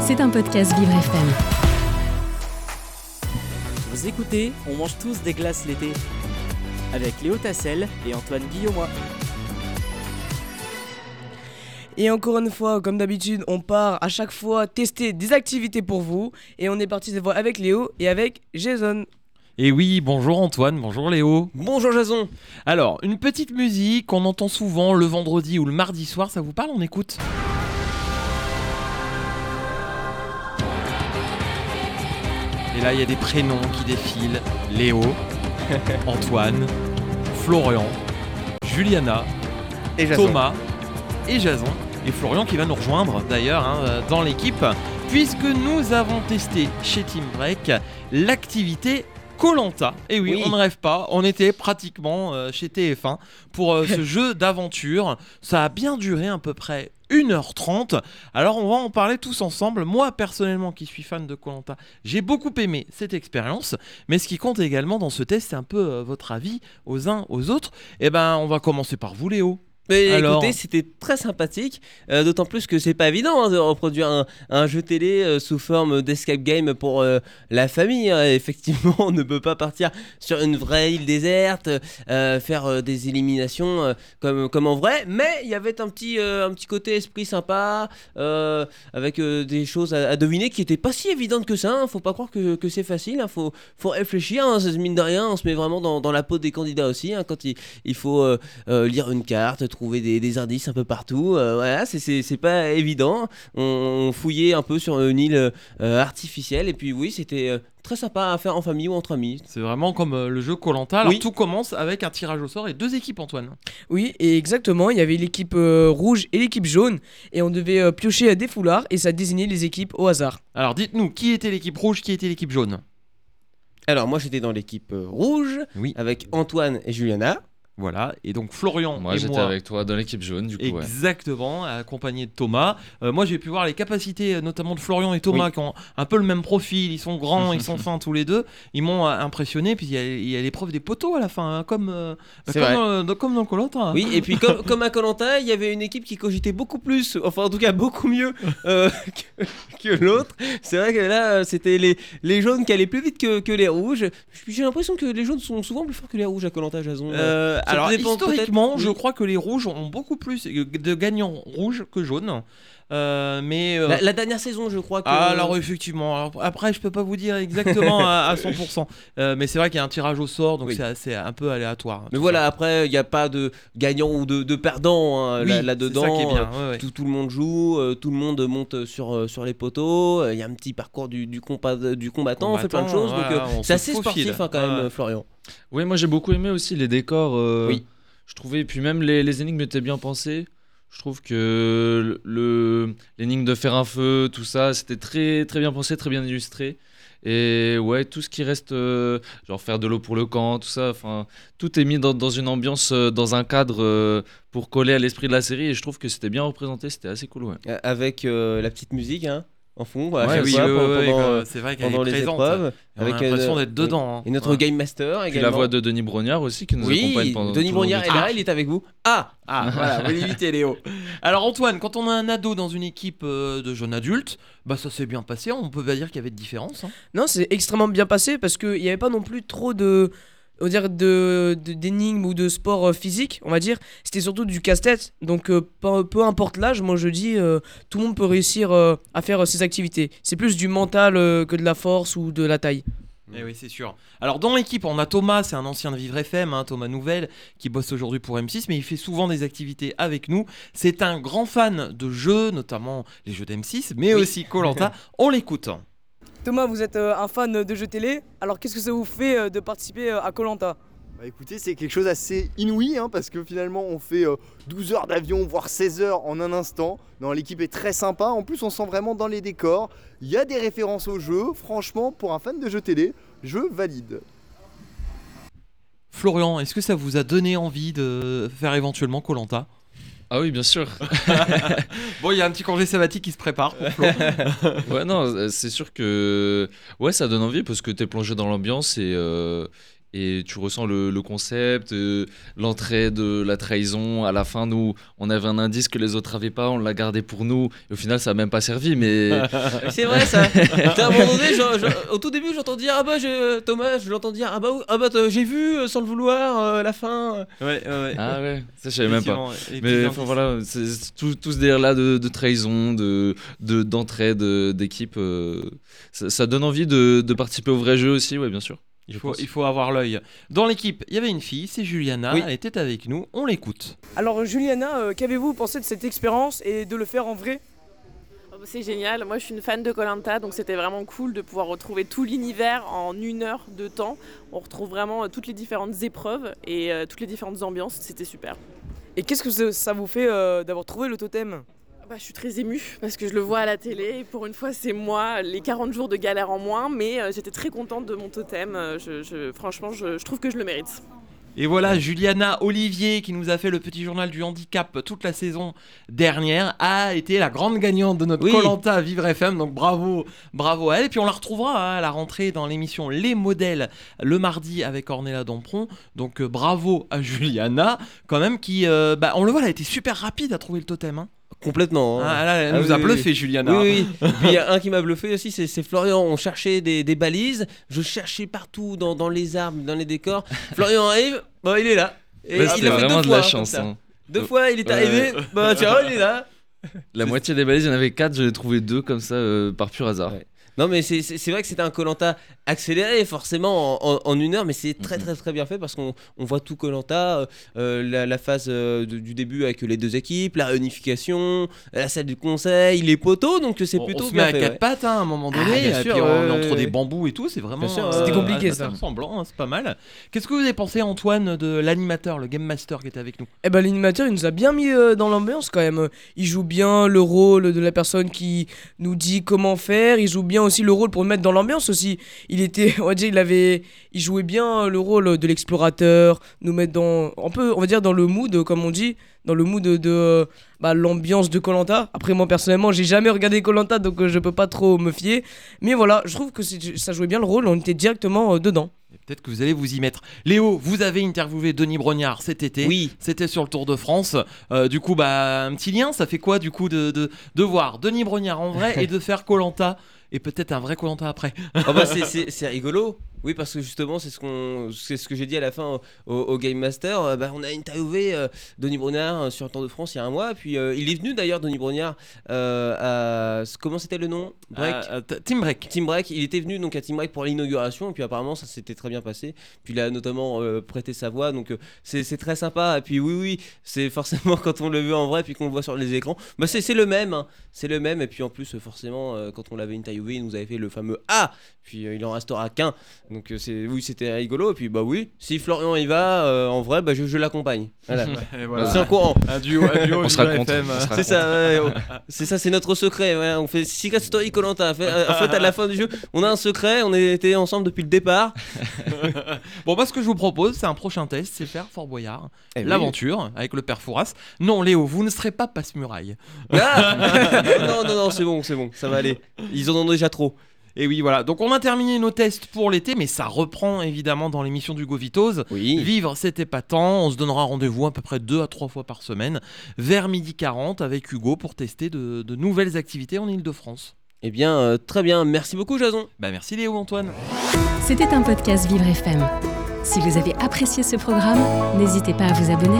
C'est un podcast Vivre FM. Vous écoutez, on mange tous des glaces l'été. Avec Léo Tassel et Antoine Guillaumois. Et encore une fois, comme d'habitude, on part à chaque fois tester des activités pour vous. Et on est parti cette fois avec Léo et avec Jason. Et oui, bonjour Antoine, bonjour Léo. Bonjour Jason. Alors, une petite musique qu'on entend souvent le vendredi ou le mardi soir, ça vous parle On écoute? Et là, il y a des prénoms qui défilent. Léo, Antoine, Florian, Juliana, Et. Thomas et Jason. Et Florian qui va nous rejoindre d'ailleurs hein, dans l'équipe, puisque nous avons testé chez Team Break l'activité Colanta. Et oui, Oui. on ne rêve pas, on était pratiquement euh, chez TF1 pour euh, ce jeu d'aventure. Ça a bien duré à peu près 1h30. Alors on va en parler tous ensemble. Moi personnellement qui suis fan de Colanta, j'ai beaucoup aimé cette expérience. Mais ce qui compte également dans ce test, c'est un peu euh, votre avis aux uns aux autres. Et ben on va commencer par vous Léo. Mais Alors écoutez, c'était très sympathique, euh, d'autant plus que c'est pas évident hein, de reproduire un, un jeu télé euh, sous forme d'escape game pour euh, la famille. hein. Effectivement, on ne peut pas partir sur une vraie île déserte, faire des éliminations comme, comme en vrai, mais il y avait un petit, un petit côté esprit sympa, avec des choses à, à deviner qui étaient pas si évidentes que ça. hein. Faut pas croire que, que c'est facile, faut, faut réfléchir. Mine de rien, on se met vraiment dans, dans la peau des candidats aussi, quand il, il faut lire une carte, trouver des, des indices un peu partout. euh, voilà, c'est- c'est c'est pas évident. On, on fouillait un peu sur une île euh, artificielle et puis oui, c'était euh, très sympa à faire en famille ou entre amis. C'est vraiment comme euh, le jeu Colanta. Alors Oui. tout commence avec un tirage au sort et deux équipes Antoine. Oui, et exactement, il y avait l'équipe euh, rouge et l'équipe jaune. Et on devait euh, piocher des foulards et ça désignait les équipes au hasard. Alors dites-nous qui était l'équipe rouge, qui était l'équipe jaune? Alors moi j'étais dans l'équipe rouge Oui. avec Antoine et Juliana. Voilà, et donc Florian Moi j'étais avec toi dans l'équipe jaune du coup. ouais. Exactement, accompagné de Thomas. Euh, moi, j'ai pu voir les capacités, euh, notamment de Florian et Thomas, qui ont un peu le même profil. Ils sont grands, ils sont fins tous les deux. Ils m'ont euh, impressionné. Puis il y a- l'épreuve des poteaux à la fin, hein, comme, euh, comme, dans, le- dans- comme dans le Koh-Lanta. Oui, et puis comme, comme à Colanta, il y avait une équipe qui cogitait beaucoup plus, enfin en tout cas beaucoup mieux euh, que, que l'autre. C'est vrai que là, c'était les, les jaunes qui allaient plus vite que, que les rouges. J'ai l'impression que les jaunes sont souvent plus forts que les rouges à Colanta, Jason. Ça alors dépend historiquement, je oui. crois que les rouges ont beaucoup plus de gagnants rouges que jaunes. Euh, mais euh, La, la dernière saison, je crois que. Ah, alors effectivement, alors, après je peux pas vous dire exactement à, à 100%, Euh, mais c'est vrai qu'il y a un tirage au sort, donc Oui. c'est un peu aléatoire. Mais tout voilà, ça. après, il n'y a pas de gagnant ou de, de perdant hein, Oui, là- c'est là-dedans. ça qui est bien. Ouais, ouais. Tout, tout le monde joue, euh, tout le monde monte sur, euh, sur les poteaux. Il y a un petit parcours du, du, compa- du combattant, on fait plein de choses. donc, voilà, euh, c'est se assez faufile. sportif hein, quand même, euh, Florian. Ouais, moi j'ai beaucoup aimé aussi les décors. euh, Oui. Je trouvais, et puis même les, les énigmes étaient bien pensées. Je trouve que le l'énigme de faire un feu, tout ça, c'était très très bien pensé, très bien illustré. Et ouais, tout ce qui reste, euh, genre faire de l'eau pour le camp, tout ça, enfin, tout est mis dans, une ambiance, euh, dans un cadre euh, pour coller à l'esprit de la série. Et je trouve que c'était bien représenté, c'était assez cool, ouais. Avec la petite musique hein, en fond, à Ouais, chaque oui, fois, ouais, pendant, euh, c'est vrai qu'elle pendant est les présente. épreuves. On a avec, l'impression euh, d'être dedans. hein. Et notre Ouais. Game Master Puis également. la voix de Denis Brognard aussi qui nous accompagne pendant Denis Brognard est là, il est avec vous. Ah Ah, voilà, vous l'évitez, Léo. Alors, Antoine, quand on a un ado dans une équipe euh, de jeunes adultes, bah ça s'est bien passé. On peut pas dire qu'il y avait de différence. hein. Non, c'est extrêmement bien passé parce qu'il n'y avait pas non plus trop de. On va dire de d'énigmes ou de sport euh, physique, on va dire. C'était surtout du casse-tête. Donc euh, peu, peu importe l'âge, moi je dis, euh, tout le monde peut réussir à faire ces activités. C'est plus du mental que de la force ou de la taille. Eh oui, c'est sûr. Alors, dans l'équipe, on a Thomas, c'est un ancien de Vivre FM, hein, Thomas Nouvelle, qui bosse aujourd'hui pour M6, mais il fait souvent des activités avec nous. C'est un grand fan de jeux, notamment les jeux d'M6, mais aussi Colanta. on l'écoute. Thomas, vous êtes euh, un fan de jeux télé, alors qu'est-ce que ça vous fait euh, de participer euh, à Colanta? Bah écoutez, c'est quelque chose d'assez inouï, hein, parce que finalement on fait euh, 12 heures d'avion, voire 16 heures en un instant. Non, l'équipe est très sympa, en plus on sent vraiment dans les décors. Il y a des références au jeu, franchement, pour un fan de jeux télé, je valide. Florian, est-ce que ça vous a donné envie de faire éventuellement Colanta? Ah oui, bien sûr. Bon, il y a un petit congé sabbatique qui se prépare. pour Flo. ouais, non, euh, c'est sûr que ouais, ça donne envie parce que t'es plongé dans l'ambiance et, euh, et tu ressens le, le concept, euh, l'entrée de la trahison. À la fin, nous, on avait un indice que les autres n'avaient pas, on l'a gardé pour nous. Et au final, ça n'a même pas servi, mais C'est vrai ça. T'as genre- genre, au tout début, j'entends dire ah bah je- Thomas, je l'entends dire ah bah ah bah j'ai vu euh, sans le vouloir euh, la fin. Ouais, ouais, ouais. ah ouais, ça je savais même pas. Mais enfin voilà, tout, tout ce délire-là de, de trahison, de de- d'entraide, euh, d'équipe, euh, ça, ça donne envie de, de participer au vrai jeu aussi, ouais, bien sûr. Il faut, pense. il faut avoir l'œil. Dans l'équipe, il y avait une fille, c'est Juliana, Oui. elle était avec nous, on l'écoute. Alors Juliana, euh, qu'avez-vous pensé de cette expérience et de le faire en vrai? Oh, bah, C'est génial, moi je suis une fan de Colanta, donc c'était vraiment cool de pouvoir retrouver tout l'univers en une heure de temps. On retrouve vraiment euh, toutes les différentes épreuves et euh, toutes les différentes ambiances, c'était super. Et qu'est-ce que ça- ça vous fait euh, d'avoir trouvé le totem? Bah, je suis très émue parce que je le vois à la télé et pour une fois c'est moi, les 40 jours de galère en moins, mais euh, j'étais très contente de mon totem, Euh, je, je- franchement je, je trouve que je le mérite. Et voilà, Juliana Olivier, qui nous a fait le petit journal du handicap toute la saison dernière, a été la grande gagnante de notre Oui. Colanta Vivre FM. Donc bravo, bravo à elle. Et puis on la retrouvera hein, à la rentrée dans l'émission Les Modèles le mardi avec Ornella Dompron. Donc euh, bravo à Juliana, quand même, qui, euh, bah, on le voit, elle a été super rapide à trouver le totem. hein. Complètement. hein. Ah, là, elle Ah nous oui, a bluffé, oui. Juliana. Oui, oui. Puis il y a un qui m'a bluffé aussi, c'est c'est Florian. On cherchait des, des balises, je cherchais partout dans, dans les arbres, dans les décors. Florian arrive, bah il est là. Et Ouais, il l'a fait vraiment deux de la fois, chance. hein. Deux fois, il est Ouais. arrivé, bah tiens, il est là. La moitié des balises, il y en avait 4, j'en ai trouvé deux comme ça euh, par pur hasard. Ouais. Non mais c'est- vrai que c'était un Colanta accéléré forcément en, en- en une heure mais c'est très Mhm. très très bien fait parce qu'on on voit tout Colanta la, la phase euh, de- du début avec les deux équipes la réunification la salle du conseil les poteaux donc c'est plutôt on se met bien à fait, quatre ouais. pattes hein, à un moment donné, Ah, bien et sûr, puis on- ouais, entre des bambous et tout, c'est vraiment. Sûr, euh, C'était compliqué, ça. ressemblant, hein, c'est pas mal. Qu'est-ce que vous avez pensé, Antoine, de l'animateur, le game master qui était avec nous? Eh ben l'animateur il nous a bien mis euh, dans l'ambiance quand même. Il joue bien le rôle de la personne qui nous dit comment faire. Il joue bien aussi le rôle pour nous mettre dans l'ambiance aussi. Il était, on va dire, il avait, il jouait bien le rôle de l'explorateur, nous mettre dans, un peu, on va dire dans le mood comme on dit, dans le mood de, de, bah, l'ambiance de Colanta. Après moi personnellement j'ai jamais regardé Colanta donc euh, je peux pas trop me fier. Mais voilà, je trouve que ça jouait bien le rôle. On était directement euh, dedans. Peut-être que vous allez vous y mettre. Léo, vous avez interviewé Denis Brognard cet été. oui C'était sur le Tour de France. Euh, du coup, bah, un petit lien, ça fait quoi du coup de, de, de voir Denis Brognard en vrai et de faire Colanta et peut-être un vrai Colanta après Ah bah c'est rigolo. Oui, parce que justement, c'est ce, qu'on, c'est ce que j'ai dit à la fin au, au Game Master. Euh, bah, on a interviewé euh, Denis Brognard euh, sur le Tour de France il y a un mois. Puis euh, il est venu d'ailleurs, Denis Brognard, à. Comment c'était le nom? Break? Team Break. Team Break, il était venu donc à Team Break pour l'inauguration et puis apparemment ça s'était très bien passé. Puis il a notamment prêté sa voix donc c'est c'est très sympa. Et puis oui oui, c'est forcément quand on le veut en vrai puis qu'on le voit sur les écrans, bah c'est c'est le même, hein. c'est le même. Et puis en plus forcément quand on l'avait interviewé, il nous avait fait le fameux A. Puis euh, il en restera qu'un. Donc euh, c'est oui c'était rigolo. Et puis bah oui, si Florian y va euh, en vrai, bah je, je l'accompagne. Voilà. C'est un courant. Un duo, un duo On on sera C'est ça, ouais, c'est ça, c'est notre secret. ouais. On fait Secret Story Colanta. En fait, à la fin du jeu, on a un secret. On était ensemble depuis le départ. Bon, bah, ce que je vous propose, c'est un prochain test, c'est faire Fort Boyard, Eh oui. l'aventure avec le père Fouras. Non, Léo, vous ne serez pas passe-muraille. Ah non, non, non, c'est bon, c'est bon, ça va aller. Ils en ont déjà trop. Et oui, voilà. Donc, on a terminé nos tests pour l'été, mais ça reprend évidemment dans l'émission du Govitos. Oui. Vivre, c'était pas tant. On se donnera rendez-vous à peu près deux à trois fois par semaine, vers midi 40 avec Hugo pour tester de, de nouvelles activités en Ile-de-France. Eh bien, euh, très bien. Merci beaucoup, Jason. Bah, merci Léo, Antoine. C'était un podcast Vivre FM. Si vous avez apprécié ce programme, n'hésitez pas à vous abonner.